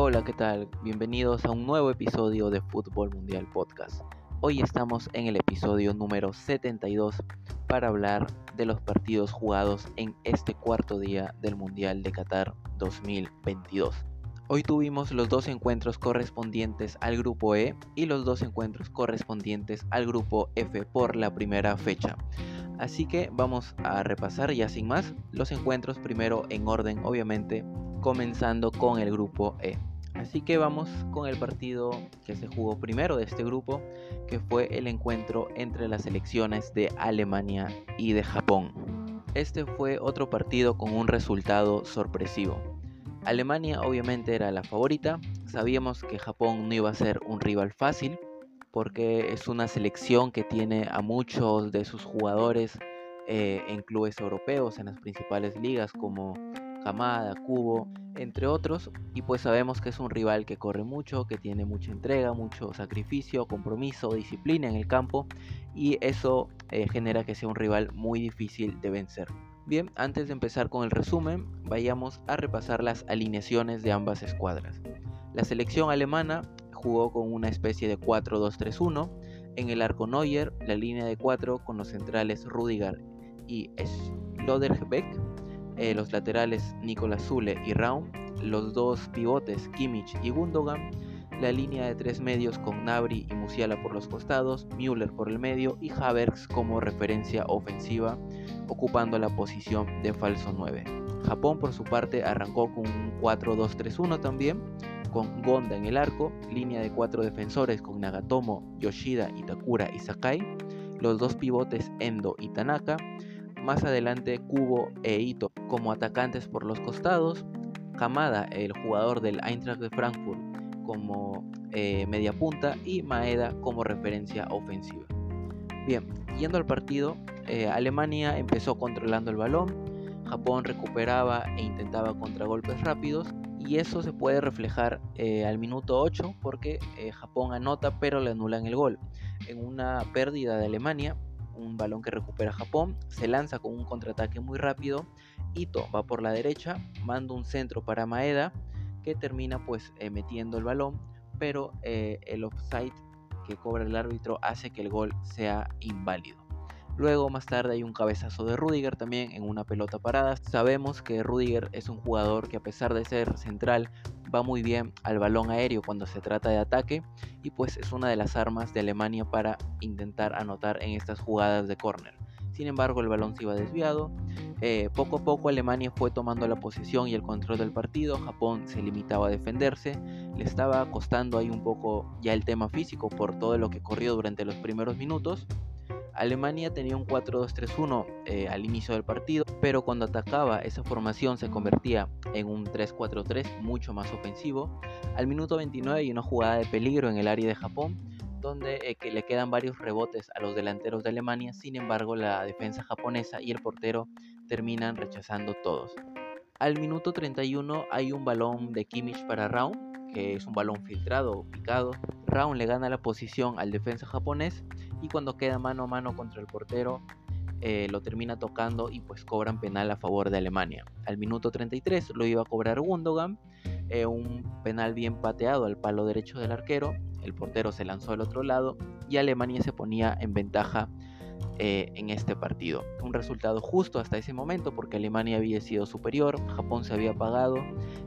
Hola, ¿qué tal? Bienvenidos a un nuevo episodio de Fútbol Mundial Podcast. Hoy estamos en el episodio número 72 para hablar de los partidos jugados en este cuarto día del Mundial de Qatar 2022. Hoy tuvimos los dos encuentros correspondientes al grupo E y los dos encuentros correspondientes al grupo F por la primera fecha. Así que vamos a repasar ya sin más los encuentros primero en orden obviamente comenzando con el grupo E. Así que vamos con el partido que se jugó primero de este grupo, que fue el encuentro entre las selecciones de Alemania y de Japón. Este fue otro partido con un resultado sorpresivo. Alemania obviamente era la favorita, sabíamos que Japón no iba a ser un rival fácil, porque es una selección que tiene a muchos de sus jugadores eh, en clubes europeos, en las principales ligas como Hamada, Kubo, entre otros, y pues sabemos que es un rival que corre mucho, que tiene mucha entrega, mucho sacrificio, compromiso, disciplina en el campo, y eso eh, genera que sea un rival muy difícil de vencer. Bien, antes de empezar con el resumen, vayamos a repasar las alineaciones de ambas escuadras. La selección alemana jugó con una especie de 4-2-3-1. En el arco Neuer, la línea de 4 con los centrales Rudiger y Schloderbeck, eh, los laterales Nicolas Zule y Raum, los dos pivotes Kimmich y Gundogan, la línea de tres medios con Nabri y Musiala por los costados, Müller por el medio y Havertz como referencia ofensiva, ocupando la posición de falso 9. Japón por su parte arrancó con un 4-2-3-1 también, con Gonda en el arco, línea de cuatro defensores con Nagatomo, Yoshida, Itakura y Sakai, los dos pivotes Endo y Tanaka, más adelante Kubo e Ito como atacantes por los costados, Hamada, el jugador del Eintracht de Frankfurt, como eh, media punta y Maeda como referencia ofensiva. Bien, yendo al partido, eh, Alemania empezó controlando el balón, Japón recuperaba e intentaba contragolpes rápidos y eso se puede reflejar eh, al minuto 8 porque Japón anota pero le anulan el gol. En una pérdida de Alemania, un balón que recupera Japón, se lanza con un contraataque muy rápido, Ito va por la derecha, manda un centro para Maeda, que termina pues eh, metiendo el balón, pero eh, el offside que cobra el árbitro hace que el gol sea inválido. Luego más tarde hay un cabezazo de Rudiger también en una pelota parada. Sabemos que Rudiger es un jugador que a pesar de ser central va muy bien al balón aéreo cuando se trata de ataque y pues es una de las armas de Alemania para intentar anotar en estas jugadas de córner. Sin embargo, el balón se iba desviado. Eh, poco a poco Alemania fue tomando la posición y el control del partido. Japón se limitaba a defenderse. Le estaba costando ahí un poco ya el tema físico por todo lo que corrió durante los primeros minutos. Alemania tenía un 4-2-3-1 eh, al inicio del partido, pero cuando atacaba esa formación se convertía en un 3-4-3 mucho más ofensivo. Al minuto 29 hay una jugada de peligro en el área de Japón, donde eh, que le quedan varios rebotes a los delanteros de Alemania, sin embargo la defensa japonesa y el portero terminan rechazando todos. Al minuto 31 hay un balón de Kimmich para Raum, que es un balón filtrado picado. Raum le gana la posición al defensa japonés y cuando queda mano a mano contra el portero eh, lo termina tocando y pues cobran penal a favor de Alemania. Al minuto 33 lo iba a cobrar Gundogan, eh, un penal bien pateado al palo derecho del arquero, el portero se lanzó al otro lado y Alemania se ponía en ventaja eh, en este partido. Un resultado justo hasta ese momento porque Alemania había sido superior, Japón se había apagado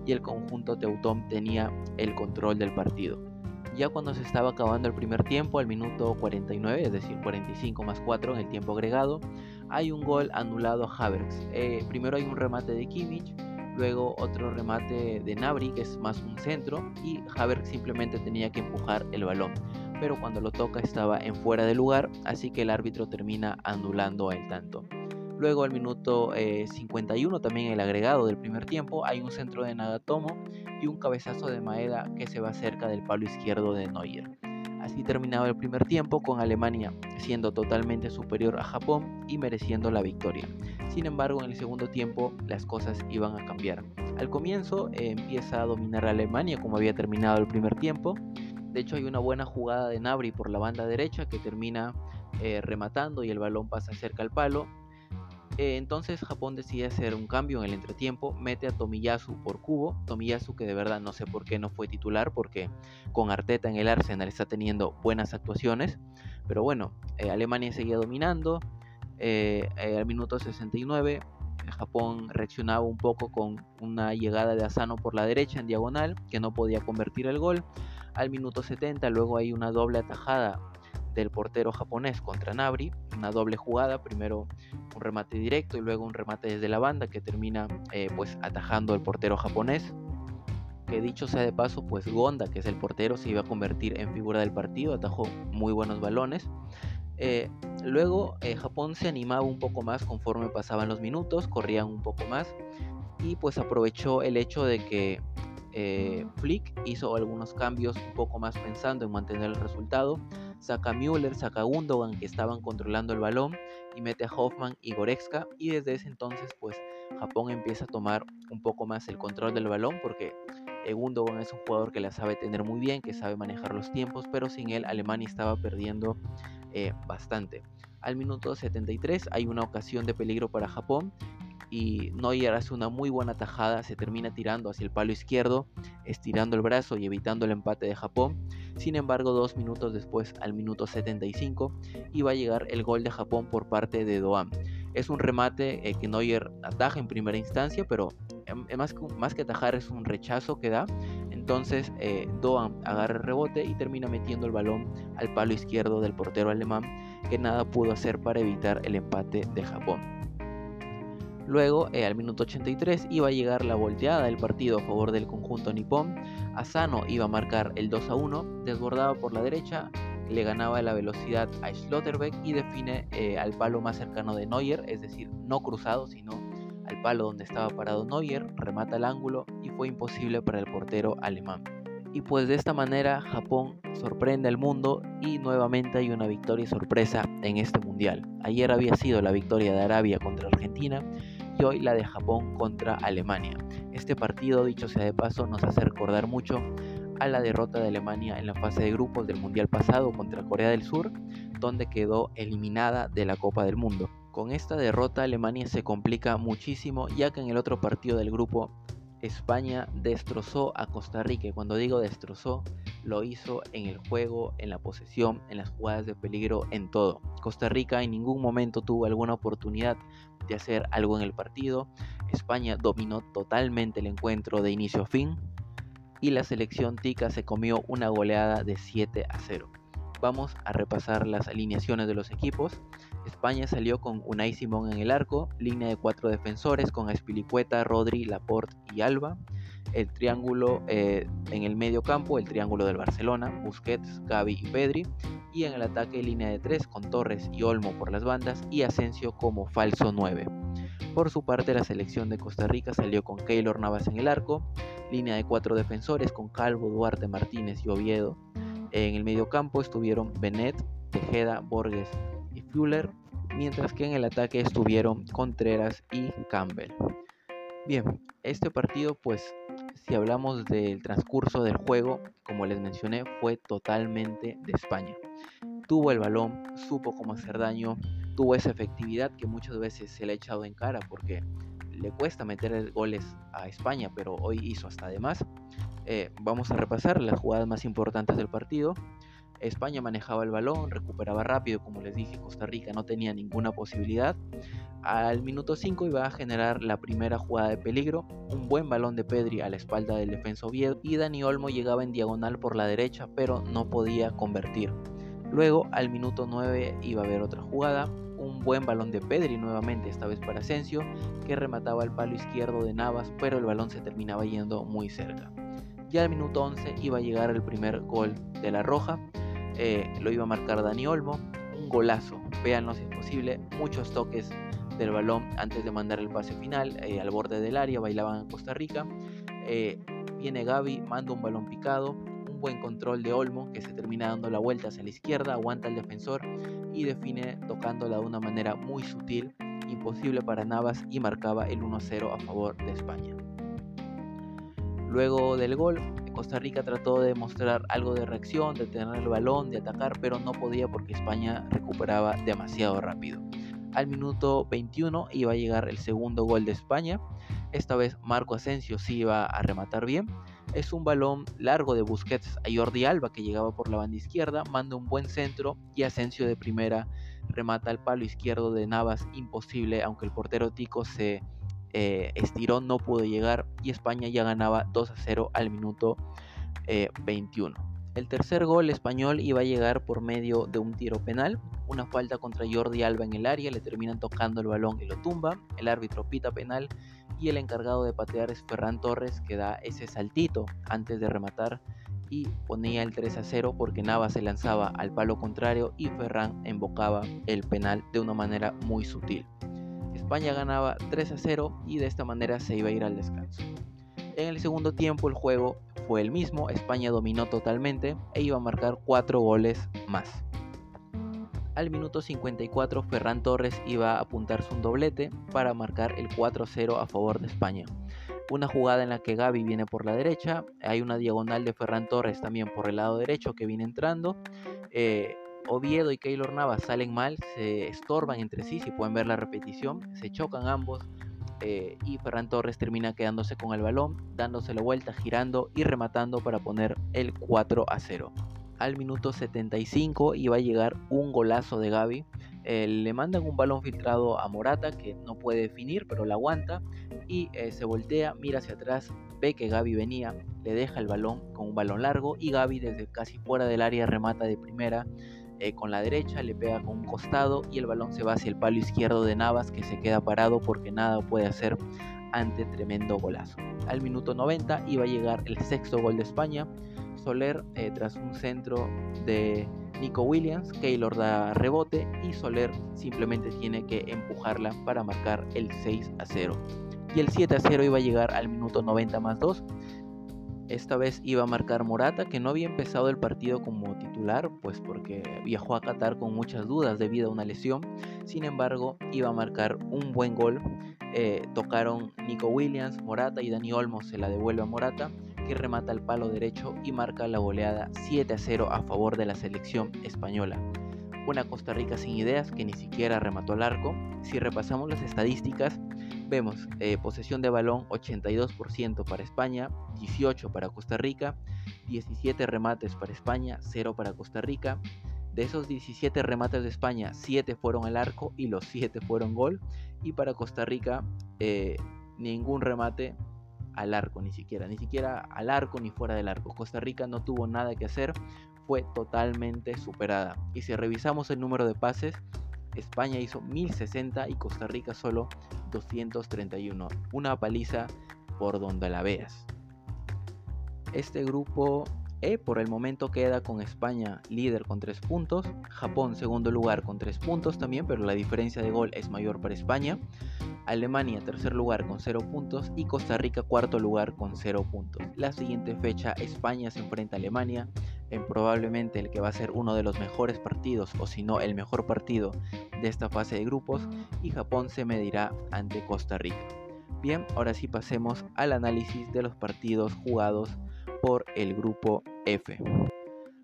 y el conjunto teutón tenía el control del partido. Ya cuando se estaba acabando el primer tiempo, al minuto 49, es decir, 45 más 4 en el tiempo agregado, hay un gol anulado a Havertz. Eh, primero hay un remate de Kimmich, luego otro remate de Nabri, que es más un centro, y Havertz simplemente tenía que empujar el balón. Pero cuando lo toca estaba en fuera de lugar, así que el árbitro termina anulando el tanto. Luego al minuto 51, eh, también el agregado del primer tiempo, hay un centro de Nagatomo y un cabezazo de Maeda que se va cerca del palo izquierdo de Neuer. Así terminaba el primer tiempo con Alemania siendo totalmente superior a Japón y mereciendo la victoria. Sin embargo, en el segundo tiempo las cosas iban a cambiar. Al comienzo eh, empieza a dominar a Alemania como había terminado el primer tiempo. De hecho hay una buena jugada de Nabri por la banda derecha que termina eh, rematando y el balón pasa cerca al palo entonces Japón decide hacer un cambio en el entretiempo, mete a Tomiyasu por Cubo, Tomiyasu que de verdad no sé por qué no fue titular, porque con Arteta en el Arsenal está teniendo buenas actuaciones, pero bueno, eh, Alemania seguía dominando, eh, al minuto 69 Japón reaccionaba un poco con una llegada de Asano por la derecha en diagonal, que no podía convertir el gol. Al minuto 70 luego hay una doble atajada del portero japonés contra Nabri, una doble jugada, primero un remate directo y luego un remate desde la banda que termina eh, pues atajando al portero japonés. Que dicho sea de paso, pues Gonda, que es el portero, se iba a convertir en figura del partido, atajó muy buenos balones. Eh, luego eh, Japón se animaba un poco más conforme pasaban los minutos, corrían un poco más y pues aprovechó el hecho de que Flick hizo algunos cambios un poco más pensando en mantener el resultado saca Müller, saca Gundogan que estaban controlando el balón y mete a Hoffman y Goretzka y desde ese entonces pues Japón empieza a tomar un poco más el control del balón porque eh, Gundogan es un jugador que la sabe tener muy bien, que sabe manejar los tiempos, pero sin él Alemania estaba perdiendo eh, bastante. Al minuto 73 hay una ocasión de peligro para Japón y Neuer hace una muy buena tajada, se termina tirando hacia el palo izquierdo, estirando el brazo y evitando el empate de Japón. Sin embargo, dos minutos después, al minuto 75, iba a llegar el gol de Japón por parte de Doan. Es un remate eh, que Neuer ataja en primera instancia, pero em, más, más, que atajar es un rechazo que da. Entonces eh, Doan agarra el rebote y termina metiendo el balón al palo izquierdo del portero alemán, que nada pudo hacer para evitar el empate de Japón. Luego, eh, al minuto 83, iba a llegar la volteada del partido a favor del conjunto nipón. Asano iba a marcar el 2 a 1, desbordaba por la derecha, le ganaba la velocidad a Schlotterbeck y define eh, al palo más cercano de Neuer, es decir, no cruzado, sino al palo donde estaba parado Neuer, remata el ángulo y fue imposible para el portero alemán. Y pues de esta manera Japón sorprende al mundo y nuevamente hay una victoria sorpresa en este mundial. Ayer había sido la victoria de Arabia contra Argentina y hoy la de Japón contra Alemania. Este partido, dicho sea de paso, nos hace recordar mucho a la derrota de Alemania en la fase de grupos del Mundial pasado contra Corea del Sur, donde quedó eliminada de la Copa del Mundo. Con esta derrota Alemania se complica muchísimo ya que en el otro partido del grupo España destrozó a Costa Rica y cuando digo destrozó lo hizo en el juego, en la posesión, en las jugadas de peligro, en todo. Costa Rica en ningún momento tuvo alguna oportunidad de hacer algo en el partido. España dominó totalmente el encuentro de inicio a fin y la selección tica se comió una goleada de 7 a 0. Vamos a repasar las alineaciones de los equipos. España salió con Unai Simón en el arco, línea de cuatro defensores con Espilicueta, Rodri, Laporte y Alba. El triángulo eh, en el medio campo, el triángulo del Barcelona, Busquets, Gavi y Pedri. Y en el ataque, línea de tres con Torres y Olmo por las bandas y Asensio como falso 9. Por su parte, la selección de Costa Rica salió con Keylor Navas en el arco, línea de cuatro defensores con Calvo, Duarte, Martínez y Oviedo. En el medio campo estuvieron Benet, Tejeda, Borges y Fuller, mientras que en el ataque estuvieron Contreras y Campbell. Bien, este partido pues si hablamos del transcurso del juego, como les mencioné, fue totalmente de España. Tuvo el balón, supo cómo hacer daño, tuvo esa efectividad que muchas veces se le ha echado en cara porque le cuesta meter goles a España, pero hoy hizo hasta además. Eh, vamos a repasar las jugadas más importantes del partido. España manejaba el balón, recuperaba rápido, como les dije, Costa Rica no tenía ninguna posibilidad. Al minuto 5 iba a generar la primera jugada de peligro, un buen balón de Pedri a la espalda del defensa Oviedo y Dani Olmo llegaba en diagonal por la derecha, pero no podía convertir. Luego, al minuto 9 iba a haber otra jugada, un buen balón de Pedri nuevamente, esta vez para Asensio, que remataba el palo izquierdo de Navas, pero el balón se terminaba yendo muy cerca. Ya al minuto 11 iba a llegar el primer gol de la Roja, eh, lo iba a marcar Dani Olmo. Un golazo, véanlo si es posible. Muchos toques del balón antes de mandar el pase final eh, al borde del área, bailaban en Costa Rica. Eh, viene Gaby, manda un balón picado, un buen control de Olmo que se termina dando la vuelta hacia la izquierda, aguanta al defensor y define tocándola de una manera muy sutil, imposible para Navas y marcaba el 1-0 a favor de España. Luego del gol, Costa Rica trató de mostrar algo de reacción, de tener el balón, de atacar, pero no podía porque España recuperaba demasiado rápido. Al minuto 21 iba a llegar el segundo gol de España. Esta vez Marco Asensio sí iba a rematar bien. Es un balón largo de Busquets a Jordi Alba que llegaba por la banda izquierda, manda un buen centro y Asensio de primera remata al palo izquierdo de Navas imposible, aunque el portero Tico se eh, estiró, no pudo llegar y España ya ganaba 2 a 0 al minuto 21. Eh, el tercer gol español iba a llegar por medio de un tiro penal, una falta contra Jordi Alba en el área, le terminan tocando el balón y lo tumba, el árbitro pita penal y el encargado de patear es Ferran Torres que da ese saltito antes de rematar y ponía el 3 a 0 porque Navas se lanzaba al palo contrario y Ferran embocaba el penal de una manera muy sutil. España ganaba 3 a 0 y de esta manera se iba a ir al descanso. En el segundo tiempo el juego fue el mismo, España dominó totalmente e iba a marcar 4 goles más. Al minuto 54 Ferran Torres iba a apuntarse un doblete para marcar el 4-0 a favor de España. Una jugada en la que Gaby viene por la derecha, hay una diagonal de Ferran Torres también por el lado derecho que viene entrando. Eh, Oviedo y Keylor Navas salen mal, se estorban entre sí, si pueden ver la repetición, se chocan ambos, eh, y Ferran Torres termina quedándose con el balón, dándose la vuelta, girando y rematando para poner el 4 a 0. Al minuto 75 iba a llegar un golazo de Gaby. Eh, le mandan un balón filtrado a Morata que no puede definir, pero la aguanta y eh, se voltea, mira hacia atrás, ve que Gaby venía, le deja el balón con un balón largo y Gaby desde casi fuera del área remata de primera eh, con la derecha, le pega con un costado y el balón se va hacia el palo izquierdo de Navas que se queda parado porque nada puede hacer ante tremendo golazo. Al minuto 90 iba a llegar el sexto gol de España. Soler eh, tras un centro de Nico Williams, Keylor da rebote y Soler simplemente tiene que empujarla para marcar el 6 a 0. Y el 7 a 0 iba a llegar al minuto 90 más 2 esta vez iba a marcar Morata, que no había empezado el partido como titular, pues porque viajó a Qatar con muchas dudas debido a una lesión. Sin embargo, iba a marcar un buen gol. Eh, tocaron Nico Williams, Morata y Dani Olmo se la devuelve a Morata, que remata el palo derecho y marca la goleada 7 a 0 a favor de la selección española. Una Costa Rica sin ideas que ni siquiera remató al arco. Si repasamos las estadísticas, vemos eh, posesión de balón 82% para España, 18 para Costa Rica, 17 remates para España, 0 para Costa Rica. De esos 17 remates de España, 7 fueron al arco y los 7 fueron gol. Y para Costa Rica, eh, ningún remate al arco, ni siquiera, ni siquiera al arco ni fuera del arco. Costa Rica no tuvo nada que hacer, fue totalmente superada. Y si revisamos el número de pases, España hizo 1060 y Costa Rica solo 231. Una paliza por donde la veas. Este grupo E por el momento queda con España líder con 3 puntos, Japón segundo lugar con 3 puntos también, pero la diferencia de gol es mayor para España, Alemania tercer lugar con 0 puntos y Costa Rica cuarto lugar con 0 puntos. La siguiente fecha España se enfrenta a Alemania en probablemente el que va a ser uno de los mejores partidos o si no el mejor partido de esta fase de grupos y Japón se medirá ante Costa Rica. Bien, ahora sí pasemos al análisis de los partidos jugados por el grupo F.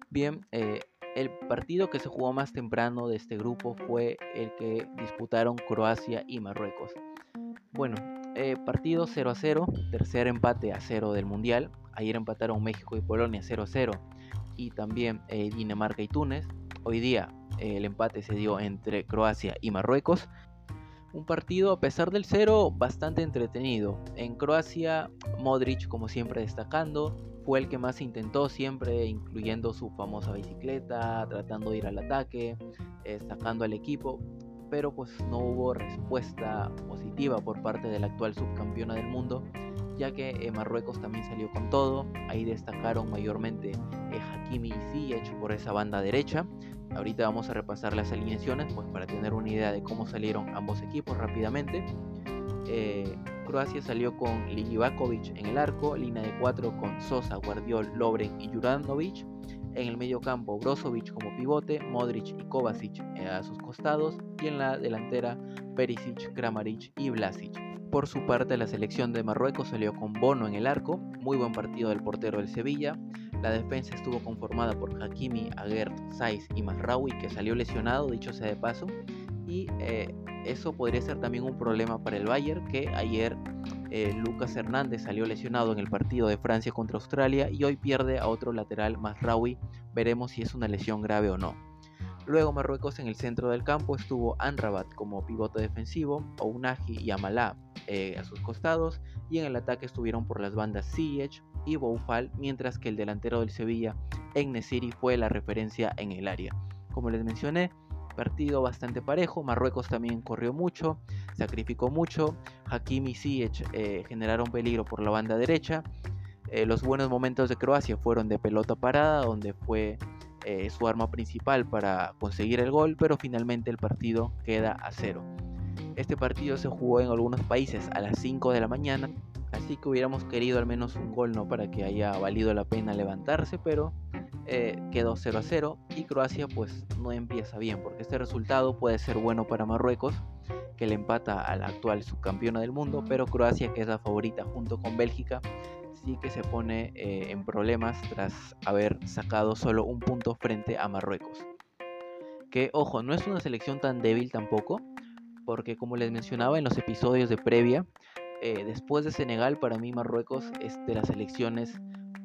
Bien, eh, el partido que se jugó más temprano de este grupo fue el que disputaron Croacia y Marruecos. Bueno, eh, partido 0 a 0, tercer empate a 0 del Mundial. Ayer empataron México y Polonia 0 a 0 y también eh, Dinamarca y Túnez. Hoy día el empate se dio entre Croacia y Marruecos. Un partido, a pesar del cero, bastante entretenido. En Croacia, Modric, como siempre, destacando. Fue el que más intentó siempre, incluyendo su famosa bicicleta, tratando de ir al ataque, destacando al equipo. Pero pues no hubo respuesta positiva por parte de la actual subcampeona del mundo, ya que eh, Marruecos también salió con todo. Ahí destacaron mayormente eh, Hakimi y Ziyech por esa banda derecha, Ahorita vamos a repasar las alineaciones pues para tener una idea de cómo salieron ambos equipos rápidamente. Eh, Croacia salió con Livakovic en el arco, línea de 4 con Sosa, Guardiol, Lobren y Juranovic. En el medio campo, Brozovic como pivote, Modric y Kovacic a sus costados. Y en la delantera, Perisic, Kramaric y Vlasic. Por su parte, la selección de Marruecos salió con Bono en el arco, muy buen partido del portero del Sevilla. La defensa estuvo conformada por Hakimi, Aguert, Saiz y Masraoui, que salió lesionado, dicho sea de paso. Y eh, eso podría ser también un problema para el Bayern, que ayer eh, Lucas Hernández salió lesionado en el partido de Francia contra Australia y hoy pierde a otro lateral más Raui. Veremos si es una lesión grave o no. Luego Marruecos en el centro del campo estuvo Anrabat como pivote defensivo, Ounahi y Amalá eh, a sus costados y en el ataque estuvieron por las bandas Ziyech y Boufal, mientras que el delantero del Sevilla, Ennesiri, fue la referencia en el área. Como les mencioné, partido bastante parejo, Marruecos también corrió mucho, sacrificó mucho, Hakimi y Ziyech eh, generaron peligro por la banda derecha, eh, los buenos momentos de Croacia fueron de pelota parada, donde fue eh, su arma principal para conseguir el gol, pero finalmente el partido queda a cero. Este partido se jugó en algunos países a las 5 de la mañana, así que hubiéramos querido al menos un gol no para que haya valido la pena levantarse, pero eh, quedó 0 a 0 y Croacia pues no empieza bien porque este resultado puede ser bueno para Marruecos que le empata al actual subcampeona del mundo, pero Croacia que es la favorita junto con Bélgica sí que se pone eh, en problemas tras haber sacado solo un punto frente a Marruecos. Que ojo, no es una selección tan débil tampoco, porque como les mencionaba en los episodios de previa, eh, después de Senegal para mí Marruecos es de las selecciones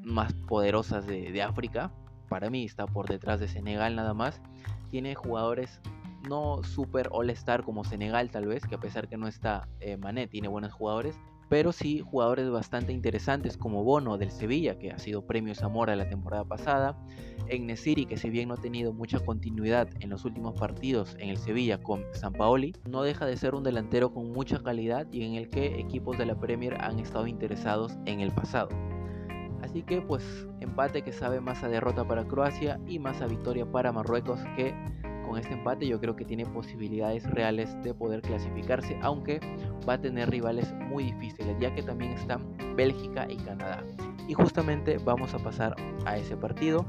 más poderosas de, África. Para mí está por detrás de Senegal nada más. Tiene jugadores no super all-star como Senegal tal vez, que a pesar que no está eh, Mané, tiene buenos jugadores, pero sí jugadores bastante interesantes como Bono del Sevilla, que ha sido premio Zamora la temporada pasada, Nesiri, que si bien no ha tenido mucha continuidad en los últimos partidos en el Sevilla con Paoli, no deja de ser un delantero con mucha calidad y en el que equipos de la Premier han estado interesados en el pasado. Así que pues empate que sabe más a derrota para Croacia y más a victoria para Marruecos que con este empate yo creo que tiene posibilidades reales de poder clasificarse, aunque va a tener rivales muy difíciles, ya que también están Bélgica y Canadá. Y justamente vamos a pasar a ese partido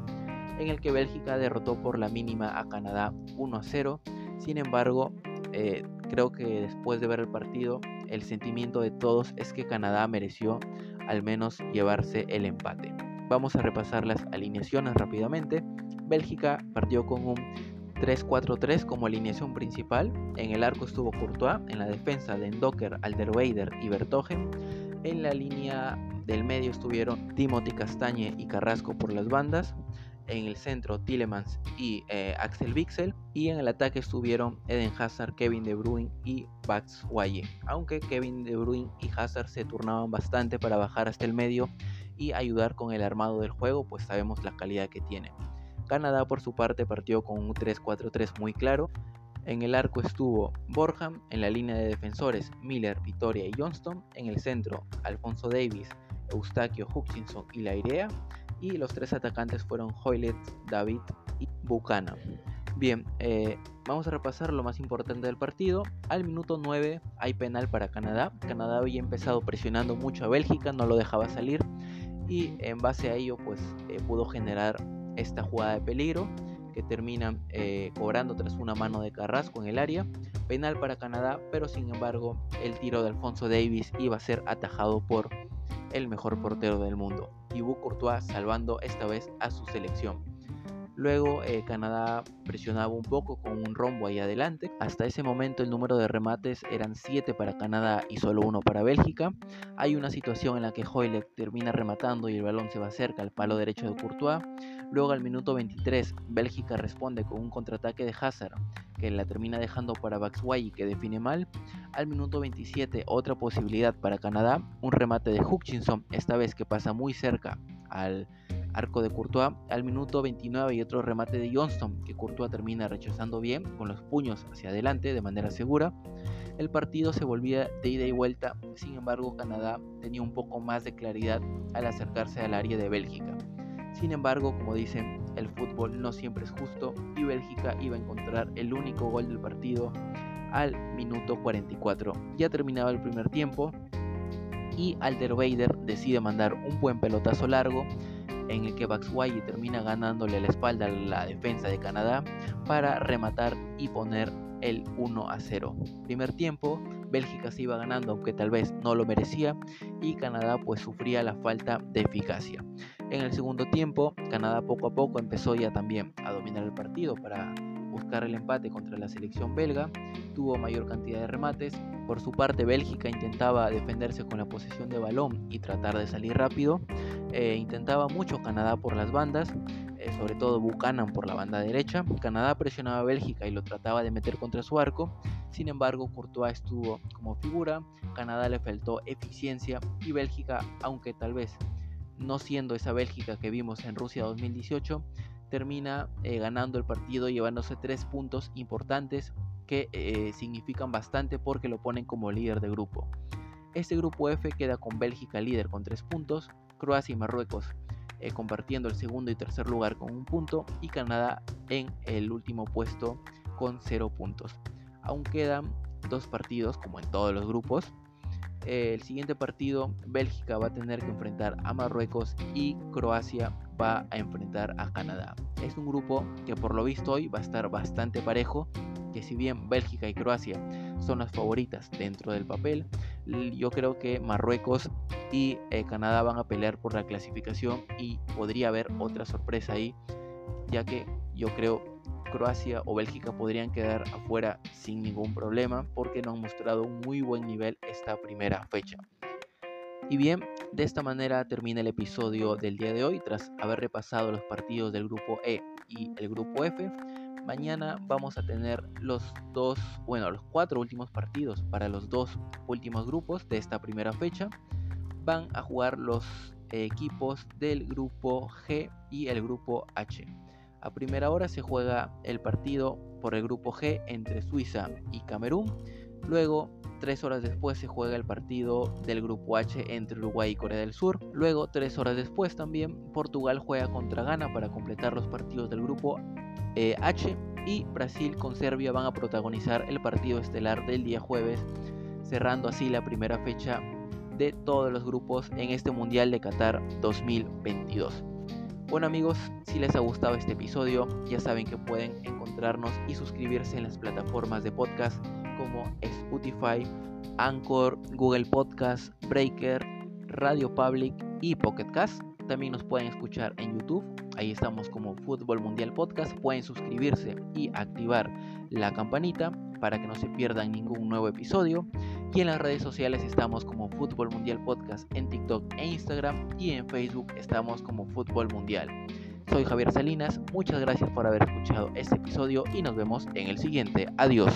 en el que Bélgica derrotó por la mínima a Canadá 1 a 0. Sin embargo, eh, creo que después de ver el partido, el sentimiento de todos es que Canadá mereció al menos llevarse el empate. Vamos a repasar las alineaciones rápidamente. Bélgica partió con un 3-4-3 como alineación principal. En el arco estuvo Courtois, en la defensa de Endoker, Alderweider y Bertogen. En la línea del medio estuvieron Timothy Castañe y Carrasco por las bandas. En el centro Tillemans y eh, Axel Wixel. Y en el ataque estuvieron Eden Hazard, Kevin De Bruyne y Bax Waye. Aunque Kevin De Bruyne y Hazard se turnaban bastante para bajar hasta el medio y ayudar con el armado del juego, pues sabemos la calidad que tiene. Canadá por su parte partió con un 3-4-3 muy claro. En el arco estuvo Borham, en la línea de defensores Miller, Victoria y Johnston, en el centro Alfonso Davis, Eustaquio Hutchinson y Lairea, y los tres atacantes fueron Hoylet, David y Buchanan. Bien, eh, vamos a repasar lo más importante del partido. Al minuto 9 hay penal para Canadá. Canadá había empezado presionando mucho a Bélgica, no lo dejaba salir y en base a ello pues eh, pudo generar esta jugada de peligro que termina eh, cobrando tras una mano de Carrasco en el área. Penal para Canadá, pero sin embargo el tiro de Alfonso Davis iba a ser atajado por el mejor portero del mundo, Thibaut Courtois salvando esta vez a su selección. Luego eh, Canadá presionaba un poco con un rombo ahí adelante. Hasta ese momento el número de remates eran 7 para Canadá y solo uno para Bélgica. Hay una situación en la que Hoyle termina rematando y el balón se va cerca al palo derecho de Courtois. Luego al minuto 23 Bélgica responde con un contraataque de Hazard que la termina dejando para Batshuayi que define mal. Al minuto 27 otra posibilidad para Canadá, un remate de Hutchinson, esta vez que pasa muy cerca al arco de Courtois al minuto 29 y otro remate de Johnston que Courtois termina rechazando bien con los puños hacia adelante de manera segura. El partido se volvía de ida y vuelta, sin embargo Canadá tenía un poco más de claridad al acercarse al área de Bélgica. Sin embargo, como dicen, el fútbol no siempre es justo y Bélgica iba a encontrar el único gol del partido al minuto 44. Ya terminaba el primer tiempo y Alderweider decide mandar un buen pelotazo largo en el que Batshuayi termina ganándole la espalda a la defensa de Canadá para rematar y poner el 1 a 0. Primer tiempo, Bélgica se iba ganando aunque tal vez no lo merecía y Canadá pues sufría la falta de eficacia. En el segundo tiempo, Canadá poco a poco empezó ya también a dominar el partido para buscar el empate contra la selección belga, tuvo mayor cantidad de remates. Por su parte, Bélgica intentaba defenderse con la posesión de balón y tratar de salir rápido. Eh, intentaba mucho Canadá por las bandas, eh, sobre todo Buchanan por la banda derecha. Canadá presionaba a Bélgica y lo trataba de meter contra su arco. Sin embargo, Courtois estuvo como figura, Canadá le faltó eficiencia y Bélgica, aunque tal vez no siendo esa Bélgica que vimos en Rusia 2018, termina eh, ganando el partido llevándose tres puntos importantes que eh, significan bastante porque lo ponen como líder de grupo. Este grupo F queda con Bélgica líder con tres puntos, Croacia y Marruecos eh, compartiendo el segundo y tercer lugar con un punto y Canadá en el último puesto con cero puntos. Aún quedan dos partidos como en todos los grupos. El siguiente partido Bélgica va a tener que enfrentar a Marruecos y Croacia va a enfrentar a Canadá. Es un grupo que por lo visto hoy va a estar bastante parejo, que si bien Bélgica y Croacia son las favoritas dentro del papel, yo creo que Marruecos y eh, Canadá van a pelear por la clasificación y podría haber otra sorpresa ahí, ya que yo creo Croacia o Bélgica podrían quedar afuera sin ningún problema porque no han mostrado un muy buen nivel esta primera fecha. Y bien, de esta manera termina el episodio del día de hoy. Tras haber repasado los partidos del grupo E y el grupo F, mañana vamos a tener los dos, bueno, los cuatro últimos partidos para los dos últimos grupos de esta primera fecha. Van a jugar los equipos del grupo G y el grupo H. A primera hora se juega el partido por el grupo G entre Suiza y Camerún. Luego Tres horas después se juega el partido del grupo H entre Uruguay y Corea del Sur. Luego, tres horas después también, Portugal juega contra Ghana para completar los partidos del grupo eh, H. Y Brasil con Serbia van a protagonizar el partido estelar del día jueves, cerrando así la primera fecha de todos los grupos en este Mundial de Qatar 2022. Bueno amigos, si les ha gustado este episodio, ya saben que pueden encontrarnos y suscribirse en las plataformas de podcast como Spotify, Anchor, Google Podcast, Breaker, Radio Public y Pocket Cast. También nos pueden escuchar en YouTube. Ahí estamos como Fútbol Mundial Podcast. Pueden suscribirse y activar la campanita para que no se pierdan ningún nuevo episodio. Y en las redes sociales estamos como Fútbol Mundial Podcast en TikTok e Instagram. Y en Facebook estamos como Fútbol Mundial. Soy Javier Salinas. Muchas gracias por haber escuchado este episodio y nos vemos en el siguiente. Adiós.